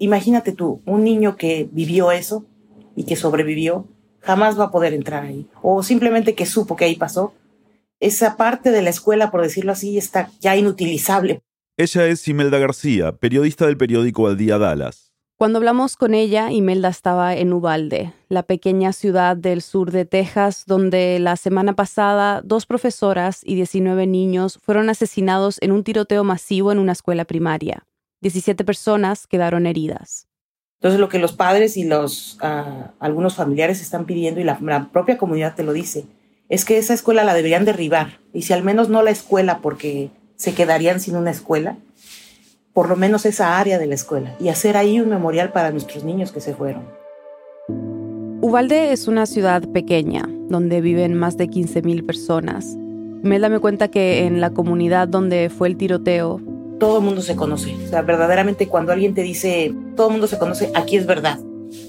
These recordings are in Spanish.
Imagínate tú, un niño que vivió eso y que sobrevivió, jamás va a poder entrar ahí. O simplemente que supo que ahí pasó. Esa parte de la escuela, por decirlo así, está ya inutilizable. Ella es Imelda García, periodista del periódico Al Día Dallas. Cuando hablamos con ella, Imelda estaba en Ubalde, la pequeña ciudad del sur de Texas, donde la semana pasada dos profesoras y 19 niños fueron asesinados en un tiroteo masivo en una escuela primaria. 17 personas quedaron heridas. Entonces lo que los padres y los ah, algunos familiares están pidiendo y la, propia comunidad te lo dice es que esa escuela la deberían derribar y si al menos no la escuela porque se quedarían sin una escuela, por lo menos esa área de la escuela y hacer ahí un memorial para nuestros niños que se fueron. Uvalde es una ciudad pequeña donde viven más de 15.000 personas. Melda me cuenta que en la comunidad donde fue el tiroteo todo el mundo se conoce. O sea, verdaderamente cuando alguien te dice, todo el mundo se conoce, aquí es verdad.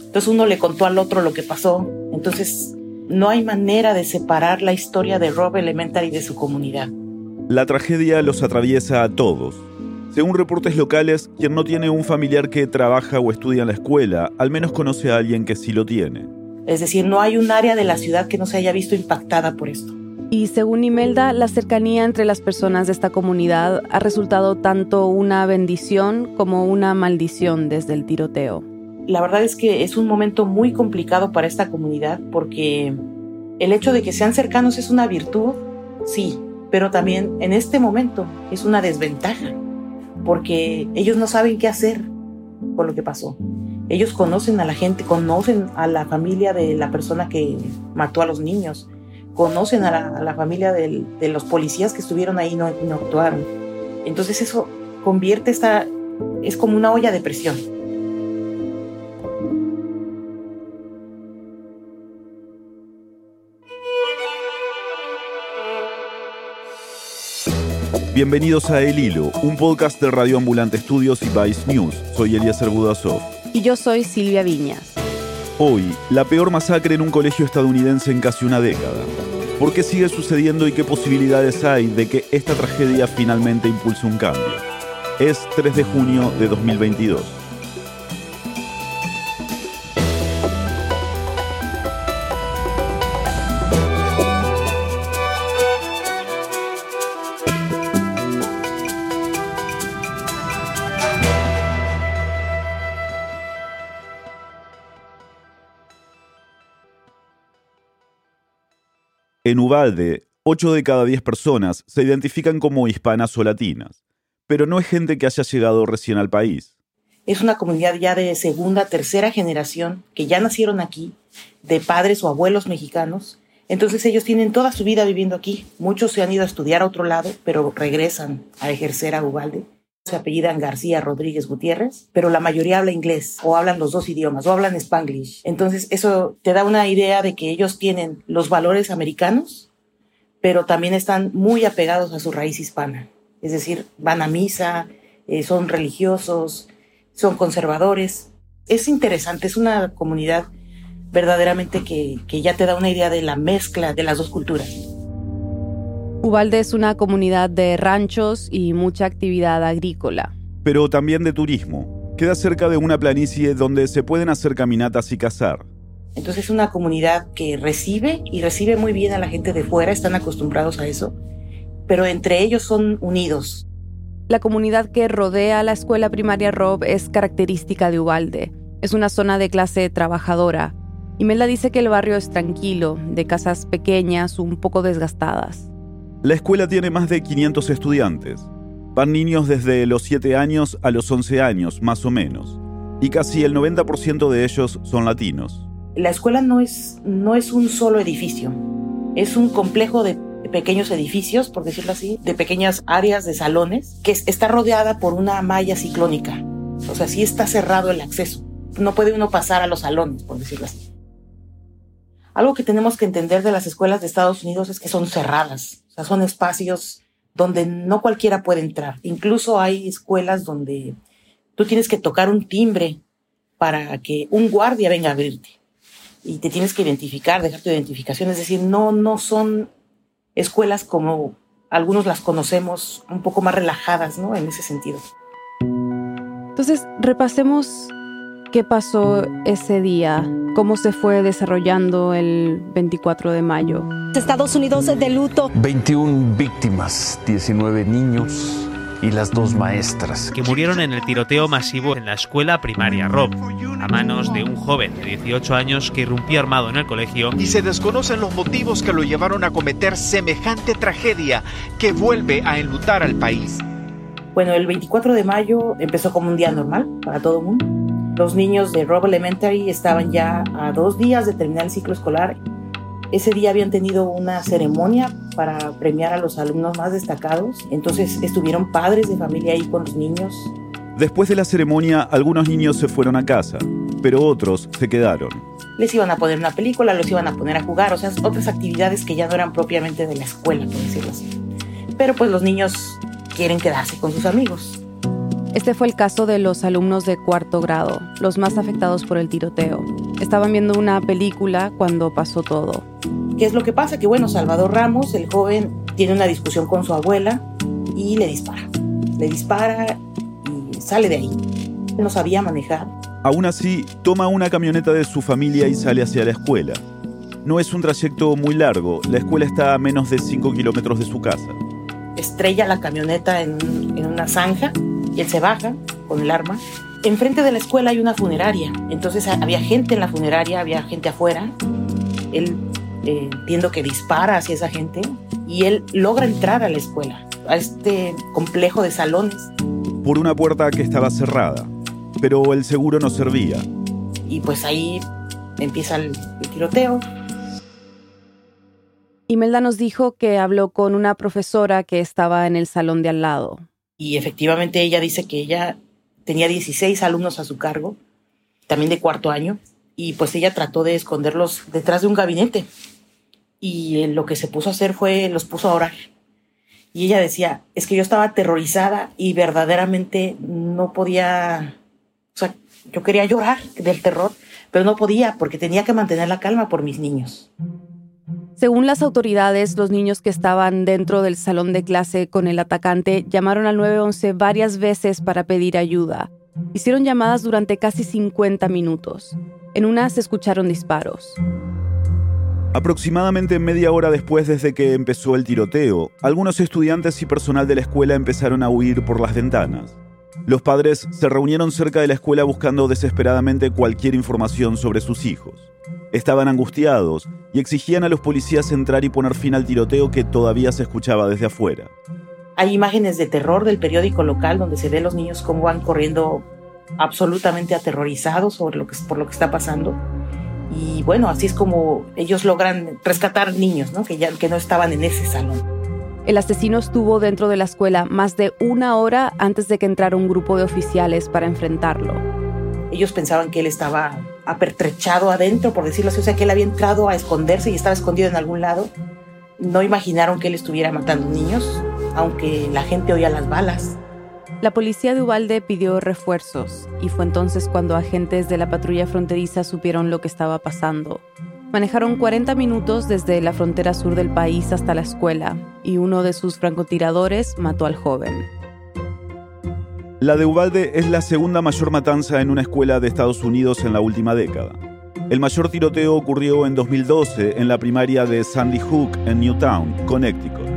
Entonces uno le contó al otro lo que pasó. Entonces no hay manera de separar la historia de Rob Elementary de su comunidad. La tragedia los atraviesa a todos. Según reportes locales, quien no tiene un familiar que trabaja o estudia en la escuela, al menos conoce a alguien que sí lo tiene. Es decir, no hay un área de la ciudad que no se haya visto impactada por esto. Y según Imelda, la cercanía entre las personas de esta comunidad ha resultado tanto una bendición como una maldición desde el tiroteo. La verdad es que es un momento muy complicado para esta comunidad porque el hecho de que sean cercanos es una virtud, sí, pero también en este momento es una desventaja porque ellos no saben qué hacer con lo que pasó. Ellos conocen a la gente, conocen a la familia de la persona que mató a los niños conocen a la, familia de los policías que estuvieron ahí y no, no actuaron. Entonces eso convierte esta, es como una olla de presión. Bienvenidos a El Hilo, un podcast de Radio Ambulante Estudios y Vice News. Soy Eliezer Budasov. Y yo soy Silvia Viñas. Hoy, la peor masacre en un colegio estadounidense en casi una década. ¿Por qué sigue sucediendo y qué posibilidades hay de que esta tragedia finalmente impulse un cambio? Es 3 de junio de 2022. En Ubalde, 8 de cada 10 personas se identifican como hispanas o latinas, pero no es gente que haya llegado recién al país. Es una comunidad ya de segunda, tercera generación que ya nacieron aquí, de padres o abuelos mexicanos. Entonces ellos tienen toda su vida viviendo aquí. Muchos se han ido a estudiar a otro lado, pero regresan a ejercer a Ubalde se apellidan García Rodríguez Gutiérrez, pero la mayoría habla inglés o hablan los dos idiomas o hablan spanglish. Entonces eso te da una idea de que ellos tienen los valores americanos, pero también están muy apegados a su raíz hispana. Es decir, van a misa, eh, son religiosos, son conservadores. Es interesante, es una comunidad verdaderamente que, que ya te da una idea de la mezcla de las dos culturas. Ubalde es una comunidad de ranchos y mucha actividad agrícola. Pero también de turismo. Queda cerca de una planicie donde se pueden hacer caminatas y cazar. Entonces es una comunidad que recibe y recibe muy bien a la gente de fuera, están acostumbrados a eso, pero entre ellos son unidos. La comunidad que rodea la escuela primaria Rob es característica de Ubalde. Es una zona de clase trabajadora. Imelda dice que el barrio es tranquilo, de casas pequeñas, un poco desgastadas. La escuela tiene más de 500 estudiantes. Van niños desde los 7 años a los 11 años, más o menos. Y casi el 90% de ellos son latinos. La escuela no es, no es un solo edificio. Es un complejo de pequeños edificios, por decirlo así, de pequeñas áreas de salones, que está rodeada por una malla ciclónica. O sea, sí está cerrado el acceso. No puede uno pasar a los salones, por decirlo así. Algo que tenemos que entender de las escuelas de Estados Unidos es que son cerradas, o sea, son espacios donde no cualquiera puede entrar. Incluso hay escuelas donde tú tienes que tocar un timbre para que un guardia venga a abrirte y te tienes que identificar, dejar tu identificación. Es decir, no, no son escuelas como algunos las conocemos, un poco más relajadas, ¿no? En ese sentido. Entonces, repasemos ¿Qué pasó ese día? ¿Cómo se fue desarrollando el 24 de mayo? Estados Unidos de luto. 21 víctimas, 19 niños y las dos maestras. Que murieron en el tiroteo masivo en la escuela primaria Rob, a manos de un joven de 18 años que irrumpió armado en el colegio. Y se desconocen los motivos que lo llevaron a cometer semejante tragedia que vuelve a enlutar al país. Bueno, el 24 de mayo empezó como un día normal para todo el mundo los niños de Rob Elementary estaban ya a dos días de terminar el ciclo escolar. Ese día habían tenido una ceremonia para premiar a los alumnos más destacados. Entonces estuvieron padres de familia ahí con los niños. Después de la ceremonia, algunos niños se fueron a casa, pero otros se quedaron. Les iban a poner una película, los iban a poner a jugar, o sea, otras actividades que ya no eran propiamente de la escuela, por decirlo así. Pero pues los niños quieren quedarse con sus amigos. Este fue el caso de los alumnos de cuarto grado, los más afectados por el tiroteo. Estaban viendo una película cuando pasó todo. ¿Qué es lo que pasa? Que bueno, Salvador Ramos, el joven, tiene una discusión con su abuela y le dispara. Le dispara y sale de ahí. No sabía manejar. Aún así, toma una camioneta de su familia y sale hacia la escuela. No es un trayecto muy largo, la escuela está a menos de 5 kilómetros de su casa. Estrella la camioneta en, en una zanja él se baja con el arma. Enfrente de la escuela hay una funeraria, entonces había gente en la funeraria, había gente afuera. Él eh, entiendo que dispara hacia esa gente y él logra entrar a la escuela, a este complejo de salones. Por una puerta que estaba cerrada, pero el seguro no servía. Y pues ahí empieza el, el tiroteo. Imelda nos dijo que habló con una profesora que estaba en el salón de al lado, y efectivamente ella dice que ella tenía 16 alumnos a su cargo, también de cuarto año, y pues ella trató de esconderlos detrás de un gabinete. Y lo que se puso a hacer fue, los puso a orar. Y ella decía, es que yo estaba aterrorizada y verdaderamente no podía, o sea, yo quería llorar del terror, pero no podía porque tenía que mantener la calma por mis niños. Según las autoridades, los niños que estaban dentro del salón de clase con el atacante llamaron al 911 varias veces para pedir ayuda. Hicieron llamadas durante casi 50 minutos. En una se escucharon disparos. Aproximadamente media hora después desde que empezó el tiroteo, algunos estudiantes y personal de la escuela empezaron a huir por las ventanas. Los padres se reunieron cerca de la escuela buscando desesperadamente cualquier información sobre sus hijos. Estaban angustiados y exigían a los policías entrar y poner fin al tiroteo que todavía se escuchaba desde afuera. Hay imágenes de terror del periódico local donde se ve a los niños cómo van corriendo absolutamente aterrorizados por lo que, por lo que está pasando. Y bueno, así es como ellos logran rescatar niños ¿no? Que, ya, que no estaban en ese salón. El asesino estuvo dentro de la escuela más de una hora antes de que entrara un grupo de oficiales para enfrentarlo. Ellos pensaban que él estaba apertrechado adentro, por decirlo así, o sea, que él había entrado a esconderse y estaba escondido en algún lado. No imaginaron que él estuviera matando niños, aunque la gente oía las balas. La policía de Ubalde pidió refuerzos y fue entonces cuando agentes de la patrulla fronteriza supieron lo que estaba pasando. Manejaron 40 minutos desde la frontera sur del país hasta la escuela y uno de sus francotiradores mató al joven. La de Ubalde es la segunda mayor matanza en una escuela de Estados Unidos en la última década. El mayor tiroteo ocurrió en 2012 en la primaria de Sandy Hook en Newtown, Connecticut.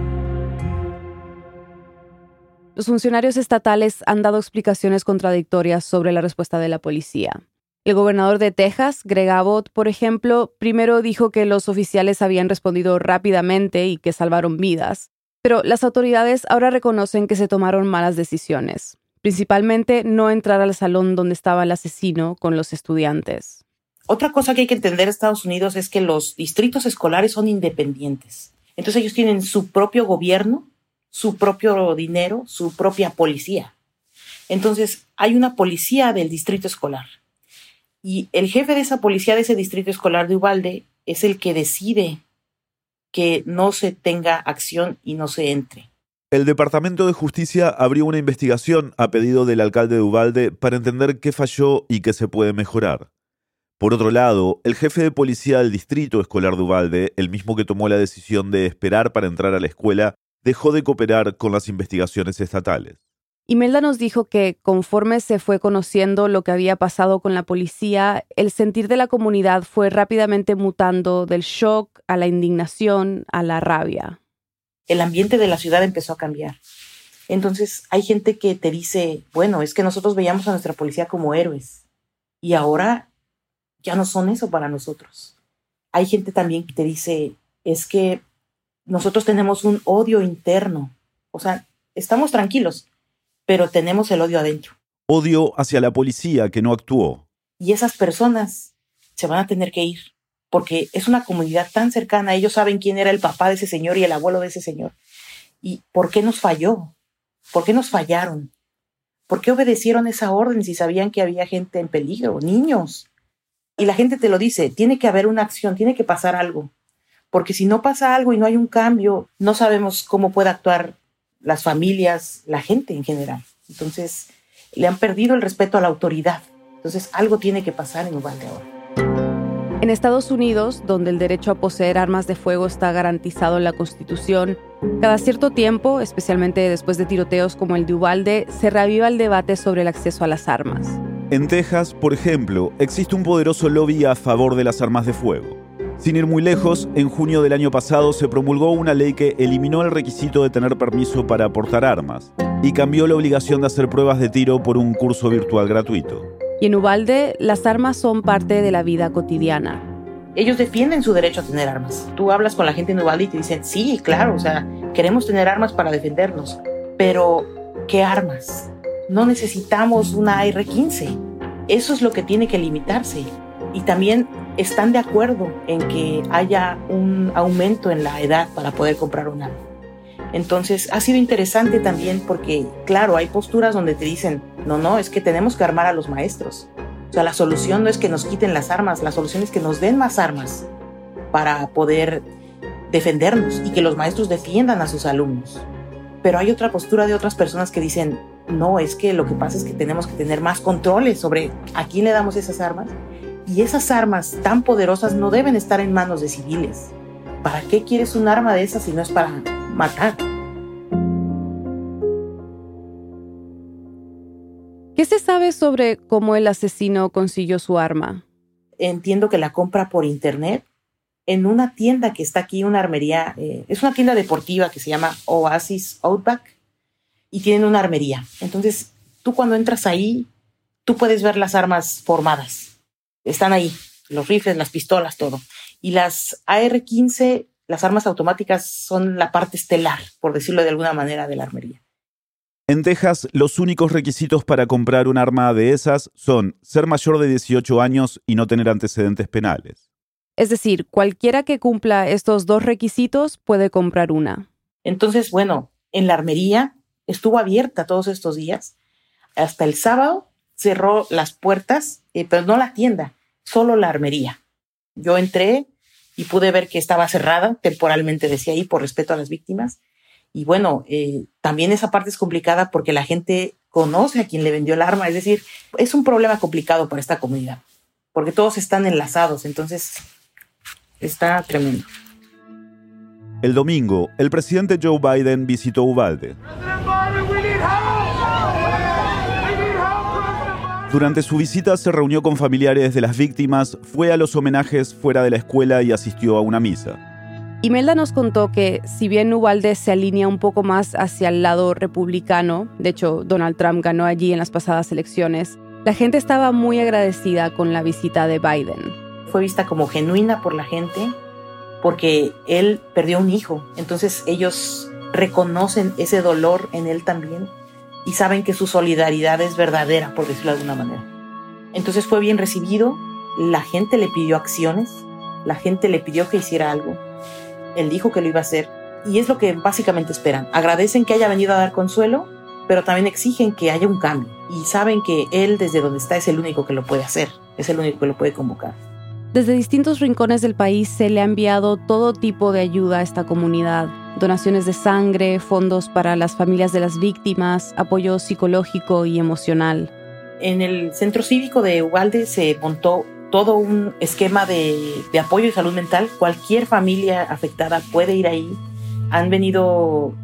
Los funcionarios estatales han dado explicaciones contradictorias sobre la respuesta de la policía. El gobernador de Texas, Greg Abbott, por ejemplo, primero dijo que los oficiales habían respondido rápidamente y que salvaron vidas, pero las autoridades ahora reconocen que se tomaron malas decisiones principalmente no entrar al salón donde estaba el asesino con los estudiantes. Otra cosa que hay que entender en Estados Unidos es que los distritos escolares son independientes. Entonces ellos tienen su propio gobierno, su propio dinero, su propia policía. Entonces hay una policía del distrito escolar. Y el jefe de esa policía de ese distrito escolar de Ubalde es el que decide que no se tenga acción y no se entre. El Departamento de Justicia abrió una investigación a pedido del alcalde de Ubalde para entender qué falló y qué se puede mejorar. Por otro lado, el jefe de policía del distrito escolar de Ubalde, el mismo que tomó la decisión de esperar para entrar a la escuela, dejó de cooperar con las investigaciones estatales. Imelda nos dijo que conforme se fue conociendo lo que había pasado con la policía, el sentir de la comunidad fue rápidamente mutando del shock a la indignación a la rabia. El ambiente de la ciudad empezó a cambiar. Entonces hay gente que te dice, bueno, es que nosotros veíamos a nuestra policía como héroes y ahora ya no son eso para nosotros. Hay gente también que te dice, es que nosotros tenemos un odio interno. O sea, estamos tranquilos, pero tenemos el odio adentro. Odio hacia la policía que no actuó. Y esas personas se van a tener que ir, porque es una comunidad tan cercana, ellos saben quién era el papá de ese señor y el abuelo de ese señor. ¿Y por qué nos falló? ¿Por qué nos fallaron? ¿Por qué obedecieron esa orden si sabían que había gente en peligro, niños? Y la gente te lo dice, tiene que haber una acción, tiene que pasar algo. Porque si no pasa algo y no hay un cambio, no sabemos cómo puede actuar las familias, la gente en general. Entonces, le han perdido el respeto a la autoridad. Entonces, algo tiene que pasar en Uvalde ahora. En Estados Unidos, donde el derecho a poseer armas de fuego está garantizado en la Constitución, cada cierto tiempo, especialmente después de tiroteos como el de Uvalde, se reaviva el debate sobre el acceso a las armas. En Texas, por ejemplo, existe un poderoso lobby a favor de las armas de fuego. Sin ir muy lejos, en junio del año pasado se promulgó una ley que eliminó el requisito de tener permiso para portar armas y cambió la obligación de hacer pruebas de tiro por un curso virtual gratuito. Y en Ubalde, las armas son parte de la vida cotidiana. Ellos defienden su derecho a tener armas. Tú hablas con la gente en Ubalde y te dicen, sí, claro, o sea, queremos tener armas para defendernos. Pero, ¿qué armas? No necesitamos una AR-15. Eso es lo que tiene que limitarse. Y también están de acuerdo en que haya un aumento en la edad para poder comprar un arma. Entonces ha sido interesante también porque, claro, hay posturas donde te dicen, no, no, es que tenemos que armar a los maestros. O sea, la solución no es que nos quiten las armas, la solución es que nos den más armas para poder defendernos y que los maestros defiendan a sus alumnos. Pero hay otra postura de otras personas que dicen, no, es que lo que pasa es que tenemos que tener más controles sobre a quién le damos esas armas y esas armas tan poderosas no deben estar en manos de civiles. ¿Para qué quieres un arma de esas si no es para matar? ¿Qué se sabe sobre cómo el asesino consiguió su arma? Entiendo que la compra por internet en una tienda que está aquí, una armería, eh, es una tienda deportiva que se llama Oasis Outback y tienen una armería. Entonces, tú cuando entras ahí, tú puedes ver las armas formadas están ahí, los rifles, las pistolas, todo. Y las AR-15, las armas automáticas, son la parte estelar, por decirlo de alguna manera, de la armería. En Texas, los únicos requisitos para comprar un arma de esas son ser mayor de 18 años y no tener antecedentes penales. Es decir, cualquiera que cumpla estos dos requisitos puede comprar una. Entonces, bueno, en la armería estuvo abierta todos estos días. Hasta el sábado cerró las puertas, eh, pero no la tienda, solo la armería. Yo entré y pude ver que estaba cerrada, temporalmente decía ahí, por respeto a las víctimas. Y bueno, eh, también esa parte es complicada porque la gente conoce a quien le vendió el arma, es decir, es un problema complicado para esta comunidad, porque todos están enlazados, entonces está tremendo. El domingo, el presidente Joe Biden visitó Uvalde. Durante su visita se reunió con familiares de las víctimas, fue a los homenajes fuera de la escuela y asistió a una misa. Imelda nos contó que si bien Ubalde se alinea un poco más hacia el lado republicano, de hecho Donald Trump ganó allí en las pasadas elecciones, la gente estaba muy agradecida con la visita de Biden. Fue vista como genuina por la gente porque él perdió un hijo, entonces ellos reconocen ese dolor en él también y saben que su solidaridad es verdadera, por decirlo de alguna manera. Entonces fue bien recibido, la gente le pidió acciones, la gente le pidió que hiciera algo, él dijo que lo iba a hacer y es lo que básicamente esperan. Agradecen que haya venido a dar consuelo, pero también exigen que haya un cambio y saben que él desde donde está es el único que lo puede hacer, es el único que lo puede convocar. Desde distintos rincones del país se le ha enviado todo tipo de ayuda a esta comunidad donaciones de sangre, fondos para las familias de las víctimas, apoyo psicológico y emocional. En el centro cívico de Ubalde se montó todo un esquema de, apoyo y salud mental. Cualquier familia afectada puede ir ahí. Han venido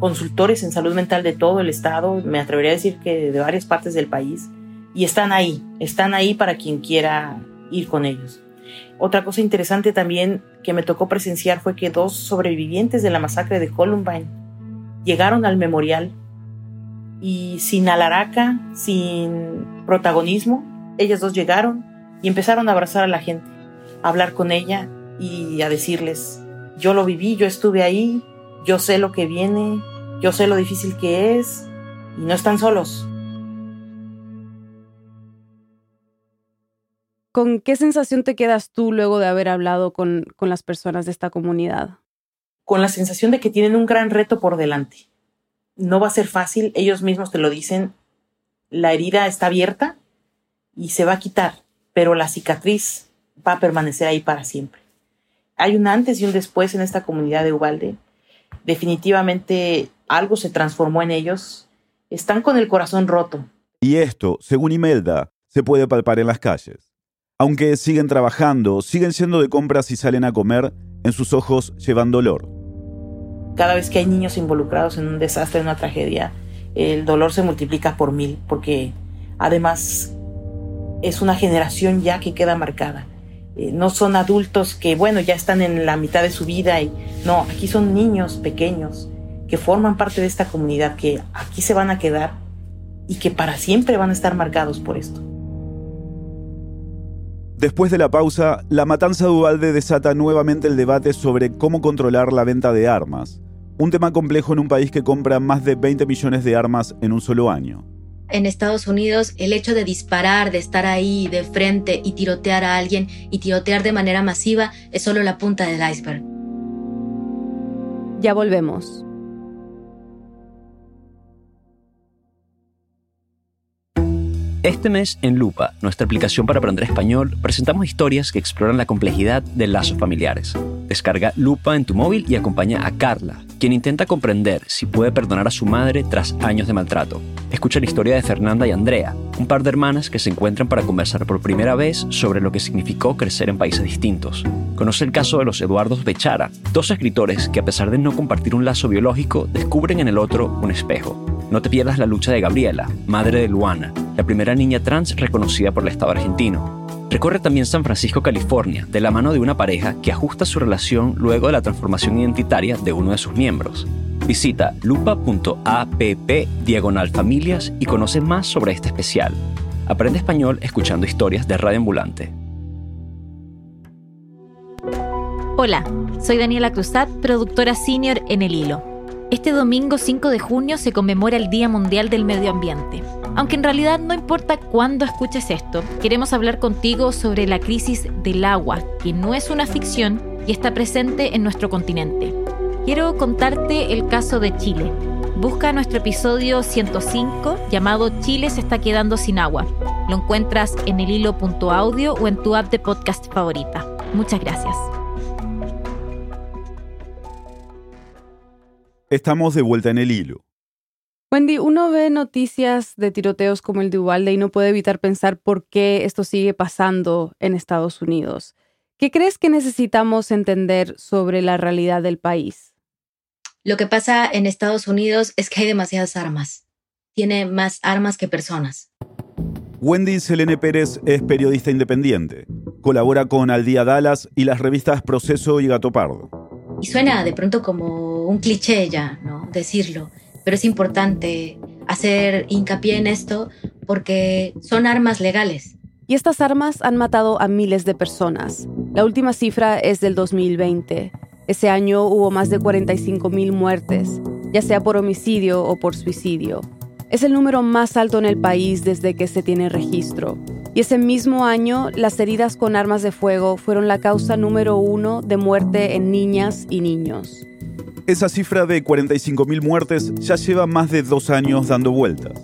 consultores en salud mental de todo el estado, me atrevería a decir que de varias partes del país, y están ahí, están ahí para quien quiera ir con ellos. Otra cosa interesante también que me tocó presenciar fue que dos sobrevivientes de la masacre de Columbine llegaron al memorial y sin alaraca, sin protagonismo, ellas dos llegaron y empezaron a abrazar a la gente, a hablar con ella y a decirles, yo lo viví, yo estuve ahí, yo sé lo que viene, yo sé lo difícil que es y no están solos. ¿Con qué sensación te quedas tú luego de haber hablado con, con las personas de esta comunidad? Con la sensación de que tienen un gran reto por delante. No va a ser fácil, ellos mismos te lo dicen, la herida está abierta y se va a quitar, pero la cicatriz va a permanecer ahí para siempre. Hay un antes y un después en esta comunidad de Ubalde. Definitivamente algo se transformó en ellos. Están con el corazón roto. Y esto, según Imelda, se puede palpar en las calles. Aunque siguen trabajando, siguen siendo de compras y salen a comer, en sus ojos llevan dolor. Cada vez que hay niños involucrados en un desastre, en una tragedia, el dolor se multiplica por mil, porque además es una generación ya que queda marcada. Eh, no son adultos que, bueno, ya están en la mitad de su vida y no, aquí son niños pequeños que forman parte de esta comunidad, que aquí se van a quedar y que para siempre van a estar marcados por esto. Después de la pausa, la matanza de desata nuevamente el debate sobre cómo controlar la venta de armas, un tema complejo en un país que compra más de 20 millones de armas en un solo año. En Estados Unidos, el hecho de disparar, de estar ahí de frente y tirotear a alguien y tirotear de manera masiva es solo la punta del iceberg. Ya volvemos. Este mes en Lupa, nuestra aplicación para aprender español, presentamos historias que exploran la complejidad de lazos familiares. Descarga Lupa en tu móvil y acompaña a Carla, quien intenta comprender si puede perdonar a su madre tras años de maltrato. Escucha la historia de Fernanda y Andrea, un par de hermanas que se encuentran para conversar por primera vez sobre lo que significó crecer en países distintos. Conoce el caso de los Eduardos Bechara, dos escritores que a pesar de no compartir un lazo biológico, descubren en el otro un espejo. No te pierdas la lucha de Gabriela, madre de Luana, la primera niña trans reconocida por el Estado argentino. Recorre también San Francisco, California, de la mano de una pareja que ajusta su relación luego de la transformación identitaria de uno de sus miembros. Visita lupa.app diagonal familias y conoce más sobre este especial. Aprende español escuchando historias de Radio Ambulante. Hola, soy Daniela Cruzat, productora senior en El Hilo. Este domingo 5 de junio se conmemora el Día Mundial del Medio Ambiente. Aunque en realidad no importa cuándo escuches esto, queremos hablar contigo sobre la crisis del agua, que no es una ficción y está presente en nuestro continente. Quiero contarte el caso de Chile. Busca nuestro episodio 105 llamado Chile se está quedando sin agua. Lo encuentras en el hilo.audio o en tu app de podcast favorita. Muchas gracias. Estamos de vuelta en el hilo. Wendy, uno ve noticias de tiroteos como el de Ubalde y no puede evitar pensar por qué esto sigue pasando en Estados Unidos. ¿Qué crees que necesitamos entender sobre la realidad del país? Lo que pasa en Estados Unidos es que hay demasiadas armas. Tiene más armas que personas. Wendy Selene Pérez es periodista independiente. Colabora con Al Día Dallas y las revistas Proceso y Gato Pardo. Y suena de pronto como un cliché ya, ¿no? Decirlo. Pero es importante hacer hincapié en esto porque son armas legales. Y estas armas han matado a miles de personas. La última cifra es del 2020. Ese año hubo más de 45 mil muertes, ya sea por homicidio o por suicidio. Es el número más alto en el país desde que se tiene registro. Y ese mismo año, las heridas con armas de fuego fueron la causa número uno de muerte en niñas y niños. Esa cifra de 45.000 muertes ya lleva más de dos años dando vueltas.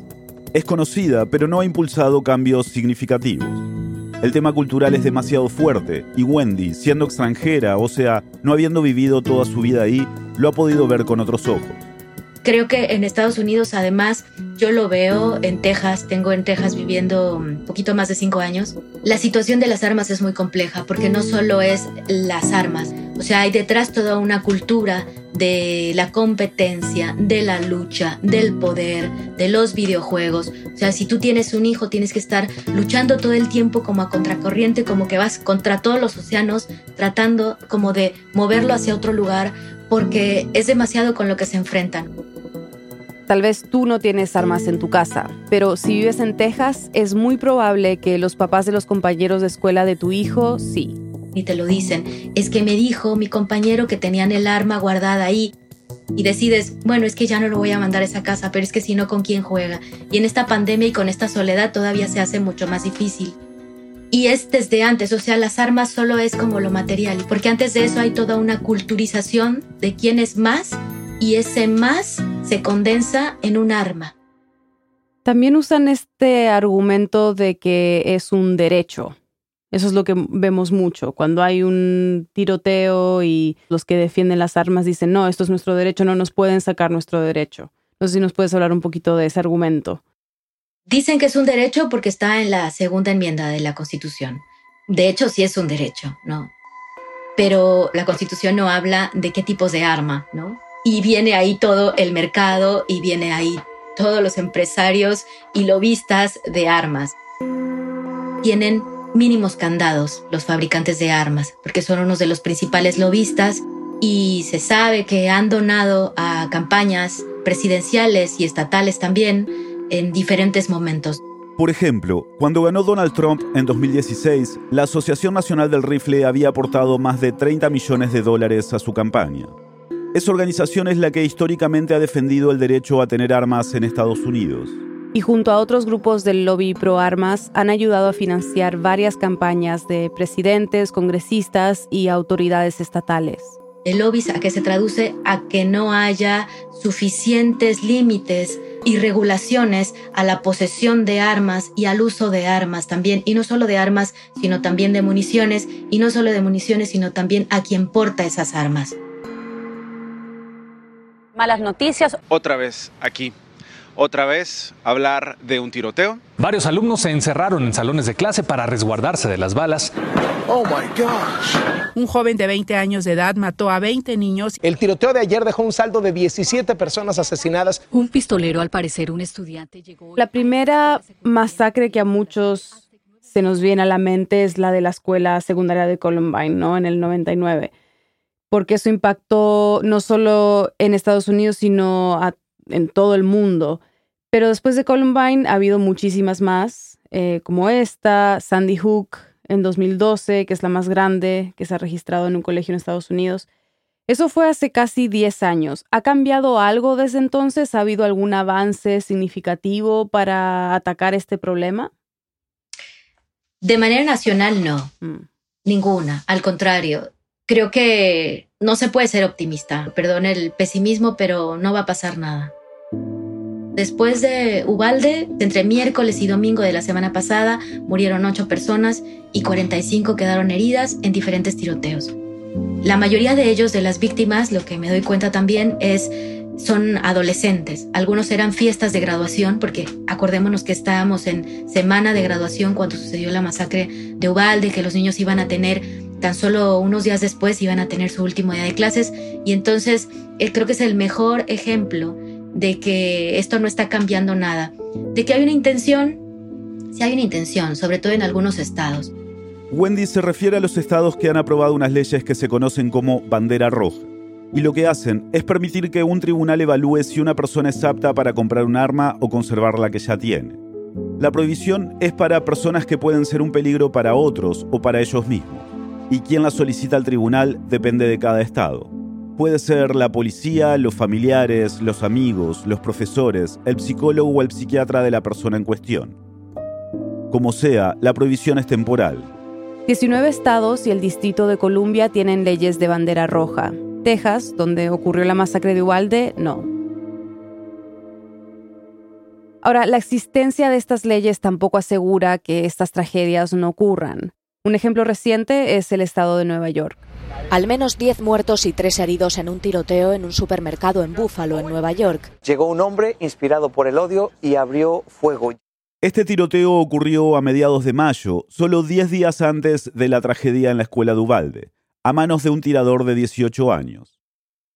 Es conocida, pero no ha impulsado cambios significativos. El tema cultural es demasiado fuerte y Wendy, siendo extranjera, o sea, no habiendo vivido toda su vida ahí, lo ha podido ver con otros ojos. Creo que en Estados Unidos, además, yo lo veo en Texas, tengo en Texas viviendo un poquito más de cinco años. La situación de las armas es muy compleja porque no solo es las armas, O sea, hay detrás toda una cultura de la competencia, de la lucha, del poder, de los videojuegos. O sea, si tú tienes un hijo, tienes que estar luchando todo el tiempo como a contracorriente, como que vas contra todos los océanos, tratando como de moverlo hacia otro lugar, porque es demasiado con lo que se enfrentan. Tal vez tú no tienes armas en tu casa, pero si vives en Texas, es muy probable que los papás de los compañeros de escuela de tu hijo sí ni te lo dicen. Es que me dijo mi compañero que tenían el arma guardada ahí. Y decides, bueno, es que ya no lo voy a mandar a esa casa, pero es que si no, ¿con quién juega? Y en esta pandemia y con esta soledad todavía se hace mucho más difícil. Y es desde antes, o sea, las armas solo es como lo material, porque antes de eso hay toda una culturización de quién es más y ese más se condensa en un arma. También usan este argumento de que es un derecho, eso es lo que vemos mucho. Cuando hay un tiroteo y los que defienden las armas dicen, no, esto es nuestro derecho, no nos pueden sacar nuestro derecho. No sé si nos puedes hablar un poquito de ese argumento. Dicen que es un derecho porque está en la segunda enmienda de la Constitución. De hecho, sí es un derecho, ¿no? Pero la Constitución no habla de qué tipos de arma, ¿no? Y viene ahí todo el mercado y viene ahí todos los empresarios y lobistas de armas. Tienen mínimos candados los fabricantes de armas, porque son unos de los principales lobistas y se sabe que han donado a campañas presidenciales y estatales también en diferentes momentos. Por ejemplo, cuando ganó Donald Trump en 2016, la Asociación Nacional del Rifle había aportado más de 30 millones de dólares a su campaña. Esa organización es la que históricamente ha defendido el derecho a tener armas en Estados Unidos y junto a otros grupos del lobby pro armas han ayudado a financiar varias campañas de presidentes, congresistas y autoridades estatales. El lobby a qué se traduce a que no haya suficientes límites y regulaciones a la posesión de armas y al uso de armas también, y no solo de armas, sino también de municiones, y no solo de municiones, sino también a quien porta esas armas. Malas noticias. Otra vez aquí otra vez hablar de un tiroteo. Varios alumnos se encerraron en salones de clase para resguardarse de las balas. Oh my gosh. Un joven de 20 años de edad mató a 20 niños. El tiroteo de ayer dejó un saldo de 17 personas asesinadas. Un pistolero, al parecer un estudiante, llegó. La primera masacre que a muchos se nos viene a la mente es la de la escuela secundaria de Columbine, ¿no? En el 99. Porque eso impactó no solo en Estados Unidos, sino a en todo el mundo. Pero después de Columbine ha habido muchísimas más, eh, como esta, Sandy Hook en 2012, que es la más grande que se ha registrado en un colegio en Estados Unidos. Eso fue hace casi 10 años. ¿Ha cambiado algo desde entonces? ¿Ha habido algún avance significativo para atacar este problema? De manera nacional, no. Mm. Ninguna. Al contrario, creo que no se puede ser optimista. Perdón el pesimismo, pero no va a pasar nada. Después de Ubalde, entre miércoles y domingo de la semana pasada, murieron ocho personas y 45 quedaron heridas en diferentes tiroteos. La mayoría de ellos, de las víctimas, lo que me doy cuenta también es son adolescentes. Algunos eran fiestas de graduación, porque acordémonos que estábamos en semana de graduación cuando sucedió la masacre de Ubalde, que los niños iban a tener tan solo unos días después, iban a tener su último día de clases. Y entonces eh, creo que es el mejor ejemplo de que esto no está cambiando nada, de que hay una intención, si hay una intención, sobre todo en algunos estados. Wendy se refiere a los estados que han aprobado unas leyes que se conocen como bandera roja. Y lo que hacen es permitir que un tribunal evalúe si una persona es apta para comprar un arma o conservar la que ya tiene. La prohibición es para personas que pueden ser un peligro para otros o para ellos mismos. Y quien la solicita al tribunal depende de cada estado. Puede ser la policía, los familiares, los amigos, los profesores, el psicólogo o el psiquiatra de la persona en cuestión. Como sea, la prohibición es temporal. 19 estados y el Distrito de Columbia tienen leyes de bandera roja. Texas, donde ocurrió la masacre de Uvalde, no. Ahora, la existencia de estas leyes tampoco asegura que estas tragedias no ocurran. Un ejemplo reciente es el estado de Nueva York. Al menos 10 muertos y 3 heridos en un tiroteo en un supermercado en Buffalo, en Nueva York. Llegó un hombre inspirado por el odio y abrió fuego. Este tiroteo ocurrió a mediados de mayo, solo 10 días antes de la tragedia en la escuela de Ubalde. a manos de un tirador de 18 años.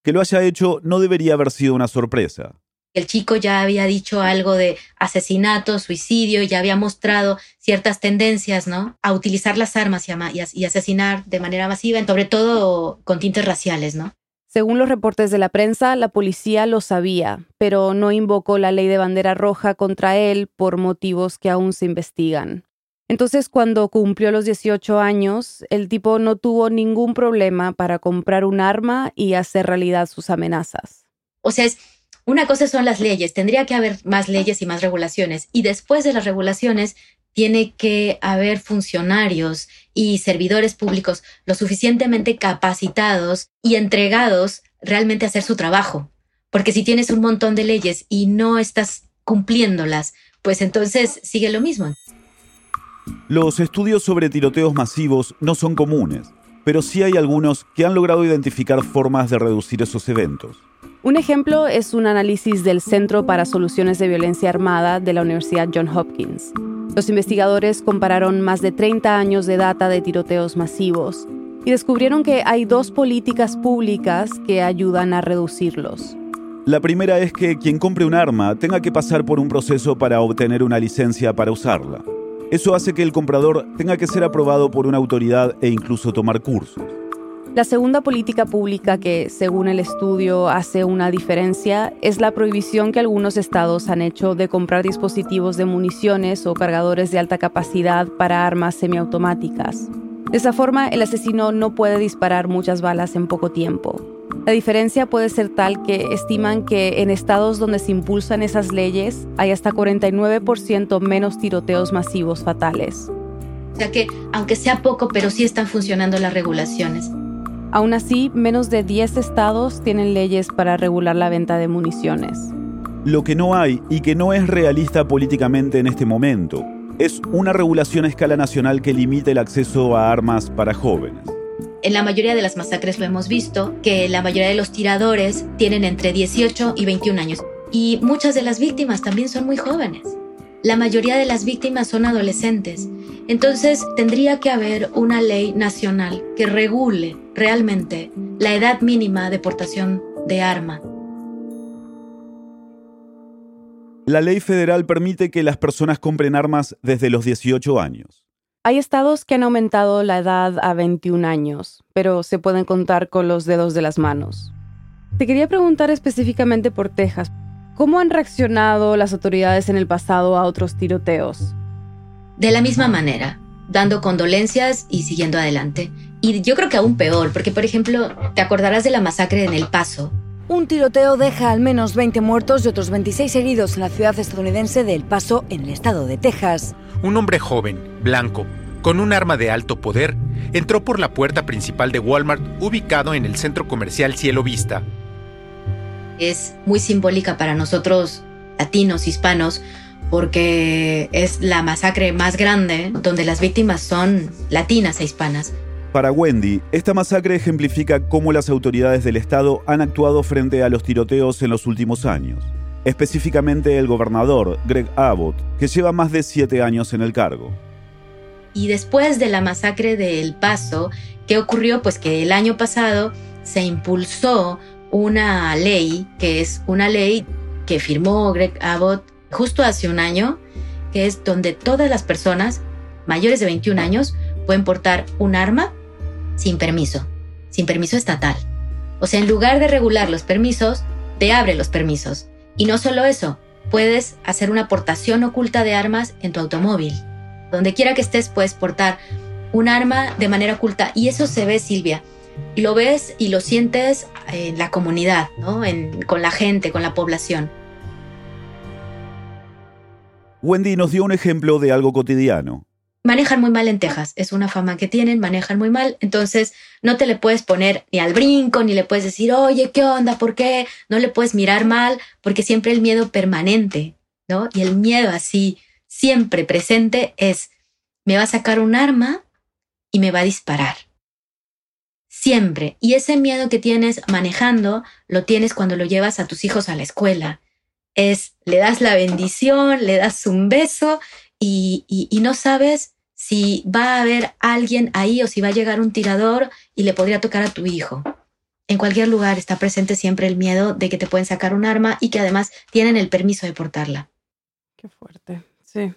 Que lo haya hecho no debería haber sido una sorpresa. El chico ya había dicho algo de asesinato, suicidio, ya había mostrado ciertas tendencias, ¿no? A utilizar las armas y, y asesinar de manera masiva, sobre todo con tintes raciales, ¿no? Según los reportes de la prensa, la policía lo sabía, pero no invocó la ley de bandera roja contra él por motivos que aún se investigan. Entonces, cuando cumplió los 18 años, el tipo no tuvo ningún problema para comprar un arma y hacer realidad sus amenazas. O sea, es, una cosa son las leyes, tendría que haber más leyes y más regulaciones. Y después de las regulaciones, tiene que haber funcionarios y servidores públicos lo suficientemente capacitados y entregados realmente a hacer su trabajo. Porque si tienes un montón de leyes y no estás cumpliéndolas, pues entonces sigue lo mismo. Los estudios sobre tiroteos masivos no son comunes, pero sí hay algunos que han logrado identificar formas de reducir esos eventos. Un ejemplo es un análisis del Centro para Soluciones de Violencia Armada de la Universidad Johns Hopkins. Los investigadores compararon más de 30 años de data de tiroteos masivos y descubrieron que hay dos políticas públicas que ayudan a reducirlos. La primera es que quien compre un arma tenga que pasar por un proceso para obtener una licencia para usarla. Eso hace que el comprador tenga que ser aprobado por una autoridad e incluso tomar cursos. La segunda política pública que, según el estudio, hace una diferencia es la prohibición que algunos estados han hecho de comprar dispositivos de municiones o cargadores de alta capacidad para armas semiautomáticas. De esa forma, el asesino no puede disparar muchas balas en poco tiempo. La diferencia puede ser tal que estiman que en estados donde se impulsan esas leyes hay hasta 49% menos tiroteos masivos fatales. O sea que, aunque sea poco, pero sí están funcionando las regulaciones. Aún así, menos de 10 estados tienen leyes para regular la venta de municiones. Lo que no hay y que no es realista políticamente en este momento es una regulación a escala nacional que limite el acceso a armas para jóvenes. En la mayoría de las masacres lo hemos visto, que la mayoría de los tiradores tienen entre 18 y 21 años. Y muchas de las víctimas también son muy jóvenes. La mayoría de las víctimas son adolescentes. Entonces tendría que haber una ley nacional que regule realmente la edad mínima de portación de arma. La ley federal permite que las personas compren armas desde los 18 años. Hay estados que han aumentado la edad a 21 años, pero se pueden contar con los dedos de las manos. Te quería preguntar específicamente por Texas. ¿Cómo han reaccionado las autoridades en el pasado a otros tiroteos? De la misma manera, dando condolencias y siguiendo adelante. Y yo creo que aún peor, porque por ejemplo, te acordarás de la masacre en El Paso. Un tiroteo deja al menos 20 muertos y otros 26 heridos en la ciudad estadounidense de El Paso, en el estado de Texas. Un hombre joven, blanco, con un arma de alto poder, entró por la puerta principal de Walmart ubicado en el centro comercial Cielo Vista. Es muy simbólica para nosotros, latinos, hispanos, porque es la masacre más grande donde las víctimas son latinas e hispanas. Para Wendy, esta masacre ejemplifica cómo las autoridades del Estado han actuado frente a los tiroteos en los últimos años. Específicamente el gobernador, Greg Abbott, que lleva más de siete años en el cargo. Y después de la masacre de El Paso, ¿qué ocurrió? Pues que el año pasado se impulsó una ley, que es una ley que firmó Greg Abbott justo hace un año, que es donde todas las personas mayores de 21 años pueden portar un arma sin permiso, sin permiso estatal. O sea, en lugar de regular los permisos, te abre los permisos. Y no solo eso, puedes hacer una portación oculta de armas en tu automóvil. Donde quiera que estés puedes portar un arma de manera oculta y eso se ve, Silvia. Lo ves y lo sientes en la comunidad, ¿no? con la gente, con la población. Wendy nos dio un ejemplo de algo cotidiano. Manejan muy mal en Texas, es una fama que tienen, manejan muy mal, entonces no te le puedes poner ni al brinco, ni le puedes decir, oye, ¿qué onda? ¿Por qué? No le puedes mirar mal, porque siempre el miedo permanente, ¿no? Y el miedo así siempre presente es, me va a sacar un arma y me va a disparar. Siempre. Y ese miedo que tienes manejando, lo tienes cuando lo llevas a tus hijos a la escuela. Es, le das la bendición, le das un beso y, y, no sabes si va a haber alguien ahí o si va a llegar un tirador y le podría tocar a tu hijo. En cualquier lugar está presente siempre el miedo de que te pueden sacar un arma y que además tienen el permiso de portarla. Qué fuerte, sí.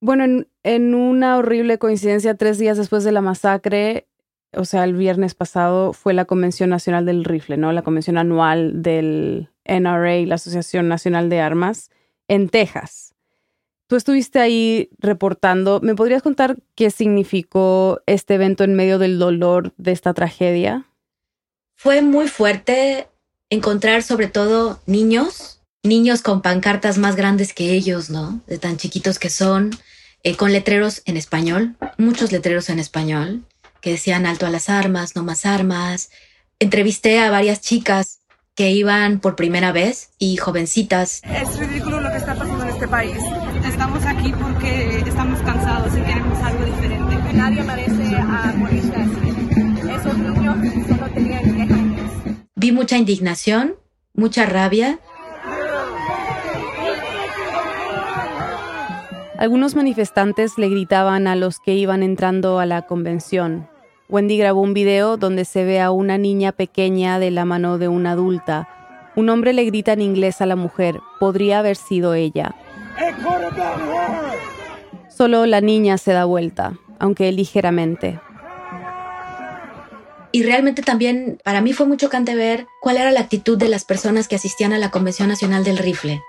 Bueno, en, en una horrible coincidencia, tres días después de la masacre, o sea, el viernes pasado fue la Convención Nacional del Rifle, ¿no? La convención anual del NRA, la Asociación Nacional de Armas, en Texas. Tú estuviste ahí reportando. ¿Me podrías contar qué significó este evento en medio del dolor de esta tragedia? Fue muy fuerte encontrar sobre todo niños, niños con pancartas más grandes que ellos, ¿no? De tan chiquitos que son, eh, con letreros en español, muchos letreros en español, que decían alto a las armas, no más armas. Entrevisté a varias chicas que iban por primera vez y jovencitas. Es ridículo lo que está pasando en este país. Estamos aquí porque estamos cansados y queremos algo diferente. Nadie merece a morirse así. Esos niños solo tenían 10 años. Vi mucha indignación, mucha rabia. Algunos manifestantes le gritaban a los que iban entrando a la convención. Wendy grabó un video donde se ve a una niña pequeña de la mano de una adulta. Un hombre le grita en inglés a la mujer, podría haber sido ella. Solo la niña se da vuelta, aunque ligeramente. Y realmente también para mí fue muy chocante ver cuál era la actitud de las personas que asistían a la Convención Nacional del Rifle.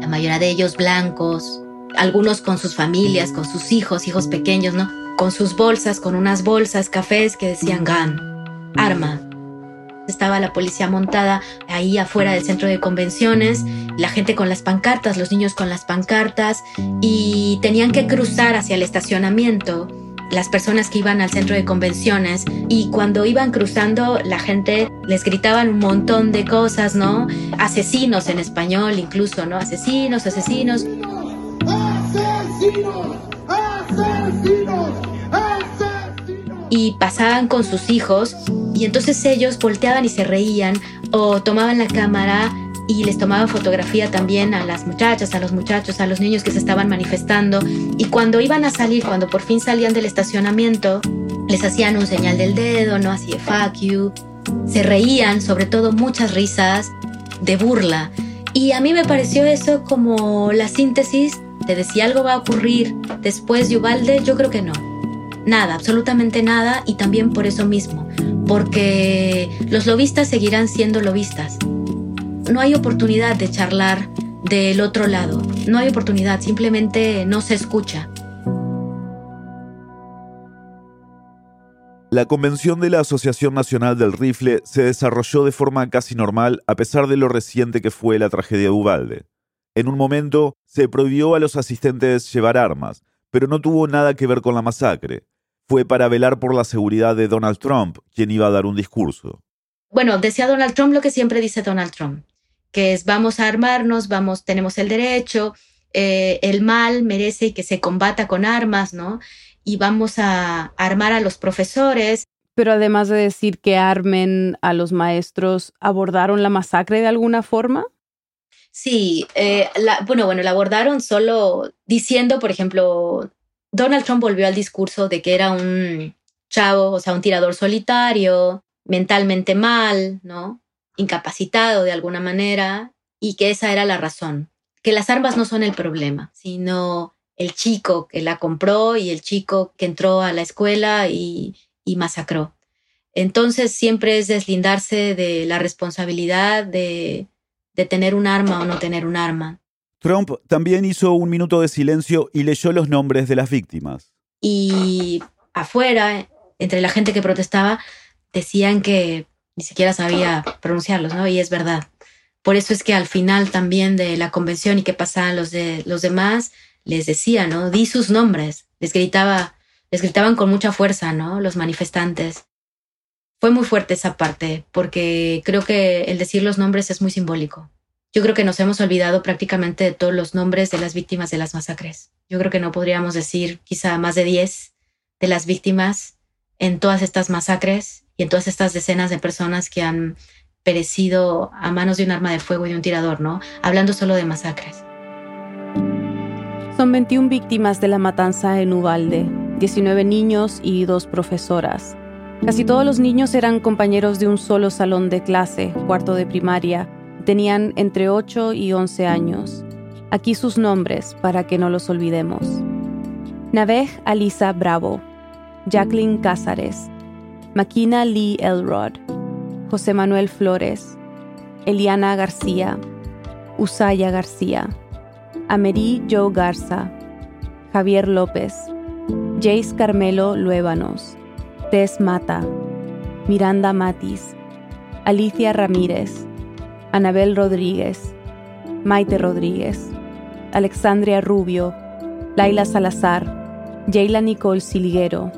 La mayoría de ellos blancos, algunos con sus familias, con sus hijos, hijos pequeños, ¿no? Con sus bolsas, con unas bolsas, cafés que decían gun, arma. Estaba la policía montada ahí afuera del centro de convenciones, la gente con las pancartas, los niños con las pancartas, y tenían que cruzar hacia el estacionamiento las personas que iban al centro de convenciones y cuando iban cruzando la gente les gritaban un montón de cosas, ¿no? Asesinos en español incluso, ¿no? Asesinos, asesinos. Y pasaban con sus hijos y entonces ellos volteaban y se reían o tomaban la cámara y les tomaban fotografía también a las muchachas, a los muchachos, a los niños que se estaban manifestando. Y cuando iban a salir, cuando por fin salían del estacionamiento, les hacían un señal del dedo, ¿no? Así de fuck you. Se reían, sobre todo muchas risas de burla. Y a mí me pareció eso como la síntesis de si algo va a ocurrir después de Ubalde, yo creo que no. Nada, absolutamente nada, y también por eso mismo, porque los lobistas seguirán siendo lobistas. No hay oportunidad de charlar del otro lado, no hay oportunidad, simplemente no se escucha. La convención de la Asociación Nacional del Rifle se desarrolló de forma casi normal a pesar de lo reciente que fue la tragedia de Ubalde. En un momento se prohibió a los asistentes llevar armas, pero no tuvo nada que ver con la masacre. Fue para velar por la seguridad de Donald Trump, quien iba a dar un discurso. Bueno, decía Donald Trump lo que siempre dice Donald Trump, que es vamos a armarnos, vamos, tenemos el derecho, eh, el mal merece que se combata con armas, ¿no? Y vamos a armar a los profesores. Pero además de decir que armen a los maestros, ¿abordaron la masacre de alguna forma? Sí, eh, bueno, bueno, la abordaron solo diciendo, por ejemplo, Donald Trump volvió al discurso de que era un chavo, o sea, un tirador solitario, mentalmente mal, ¿no? Incapacitado de alguna manera, y que esa era la razón, que las armas no son el problema, sino el chico que la compró y el chico que entró a la escuela y, y masacró. Entonces siempre es deslindarse de la responsabilidad de, de tener un arma o no tener un arma. Trump también hizo un minuto de silencio y leyó los nombres de las víctimas. Y afuera, entre la gente que protestaba, decían que ni siquiera sabía pronunciarlos, ¿no? Y es verdad. Por eso es que al final también de la convención y que pasaban los de los demás, les decía, ¿no? Di sus nombres. Les gritaba, les gritaban con mucha fuerza, ¿no? Los manifestantes fue muy fuerte esa parte, porque creo que el decir los nombres es muy simbólico. Yo creo que nos hemos olvidado prácticamente de todos los nombres de las víctimas de las masacres. Yo creo que no podríamos decir quizá más de 10 de las víctimas en todas estas masacres y en todas estas decenas de personas que han perecido a manos de un arma de fuego y de un tirador, ¿no? Hablando solo de masacres. Son 21 víctimas de la matanza en Ubalde, 19 niños y dos profesoras. Casi todos los niños eran compañeros de un solo salón de clase, cuarto de primaria. Tenían entre 8 y 11 años. Aquí sus nombres para que no los olvidemos. Navej Alisa Bravo, Jacqueline Cázares, Maquina Lee Elrod, José Manuel Flores, Eliana García, Usaya García, Amerí Joe Garza, Javier López, Jace Carmelo Luébanos, Tess Mata, Miranda Matis, Alicia Ramírez, Anabel Rodríguez, Maite Rodríguez, Alexandria Rubio, Laila Salazar, Jayla Nicole Siliguero,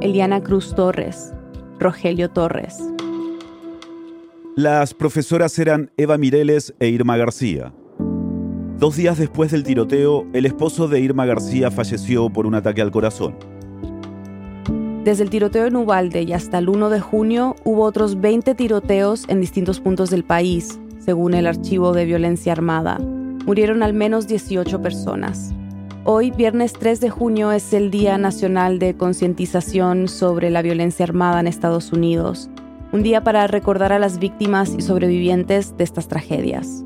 Eliana Cruz Torres, Rogelio Torres. Las profesoras eran Eva Mireles e Irma García. Dos días después del tiroteo, el esposo de Irma García falleció por un ataque al corazón. Desde el tiroteo en Ubalde y hasta el 1 de junio hubo otros 20 tiroteos en distintos puntos del país, según el Archivo de Violencia Armada. Murieron al menos 18 personas. Hoy, viernes 3 de junio, es el Día Nacional de Concientización sobre la Violencia Armada en Estados Unidos, un día para recordar a las víctimas y sobrevivientes de estas tragedias.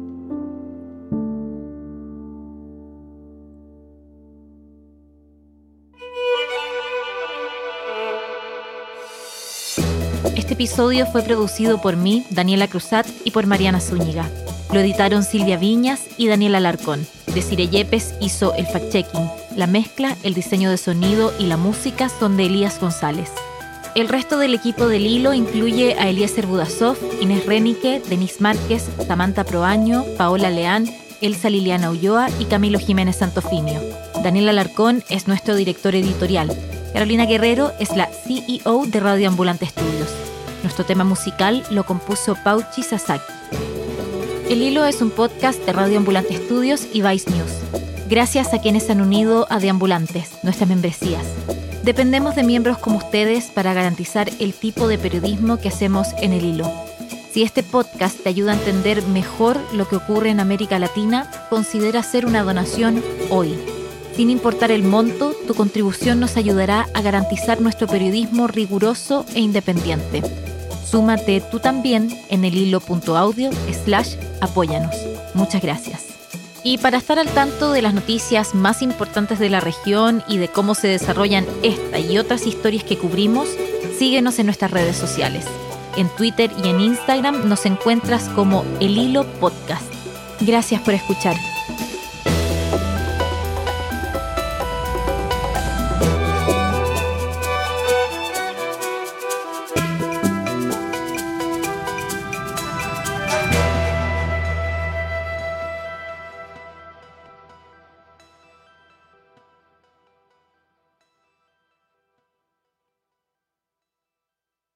Episodio fue producido por mí, Daniela Cruzat, y por Mariana Zúñiga. Lo editaron Silvia Viñas y Daniela Alarcón. Desire Yepes hizo el fact-checking. La mezcla, el diseño de sonido y la música son de Elías González. El resto del equipo del hilo incluye a Eliezer Budasov, Inés Renique, Denise Márquez, Samantha Proaño, Paola Leán, Elsa Liliana Ulloa y Camilo Jiménez Santofimio. Daniel Alarcón es nuestro director editorial. Carolina Guerrero es la CEO de Radio Ambulante Estudios. Nuestro tema musical lo compuso Pauchi Sasaki. El Hilo es un podcast de Radio Ambulante Estudios y Vice News. Gracias a quienes han unido a Deambulantes, nuestras membresías. Dependemos de miembros como ustedes para garantizar el tipo de periodismo que hacemos en el hilo. Si este podcast te ayuda a entender mejor lo que ocurre en América Latina, considera hacer una donación hoy. Sin importar el monto, tu contribución nos ayudará a garantizar nuestro periodismo riguroso e independiente. Súmate tú también en el hilo.audio slash apóyanos. Muchas gracias. Y para estar al tanto de las noticias más importantes de la región y de cómo se desarrollan esta y otras historias que cubrimos, síguenos en nuestras redes sociales. En Twitter y en Instagram nos encuentras como El Hilo Podcast. Gracias por escuchar.